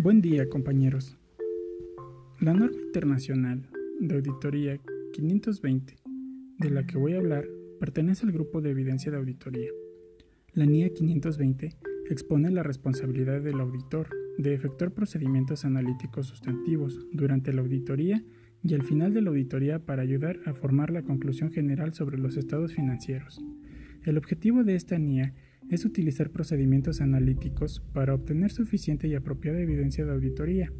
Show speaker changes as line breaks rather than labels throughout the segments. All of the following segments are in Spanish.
Buen día, compañeros. La norma internacional de auditoría 520, de la que voy a hablar, pertenece al grupo de evidencia de auditoría. La NIA 520 expone la responsabilidad del auditor de efectuar procedimientos analíticos sustantivos durante la auditoría y al final de la auditoría para ayudar a formar la conclusión general sobre los estados financieros. El objetivo de esta NIA es utilizar procedimientos analíticos para obtener suficiente y apropiada evidencia de auditoría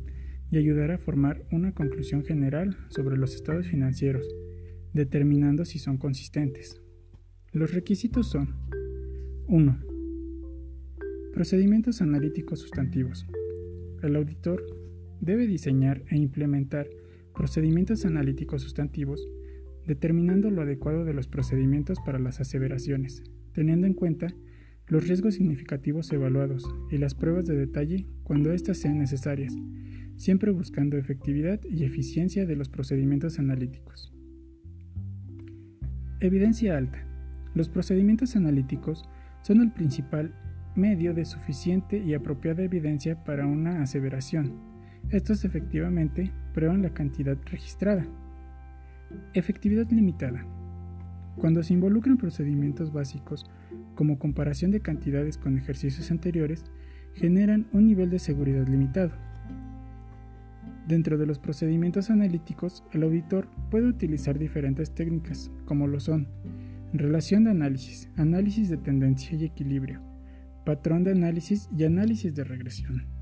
y ayudar a formar una conclusión general sobre los estados financieros, determinando si son consistentes. Los requisitos son 1. Procedimientos analíticos sustantivos. El auditor debe diseñar e implementar procedimientos analíticos sustantivos, determinando lo adecuado de los procedimientos para las aseveraciones, teniendo en cuenta los riesgos significativos evaluados y las pruebas de detalle cuando éstas sean necesarias, siempre buscando efectividad y eficiencia de los procedimientos analíticos. Evidencia alta. Los procedimientos analíticos son el principal medio de suficiente y apropiada evidencia para una aseveración. Estos efectivamente prueban la cantidad registrada. Efectividad limitada. Cuando se involucran procedimientos básicos como comparación de cantidades con ejercicios anteriores, generan un nivel de seguridad limitado. Dentro de los procedimientos analíticos, el auditor puede utilizar diferentes técnicas, como lo son relación de análisis, análisis de tendencia y equilibrio, patrón de análisis y análisis de regresión.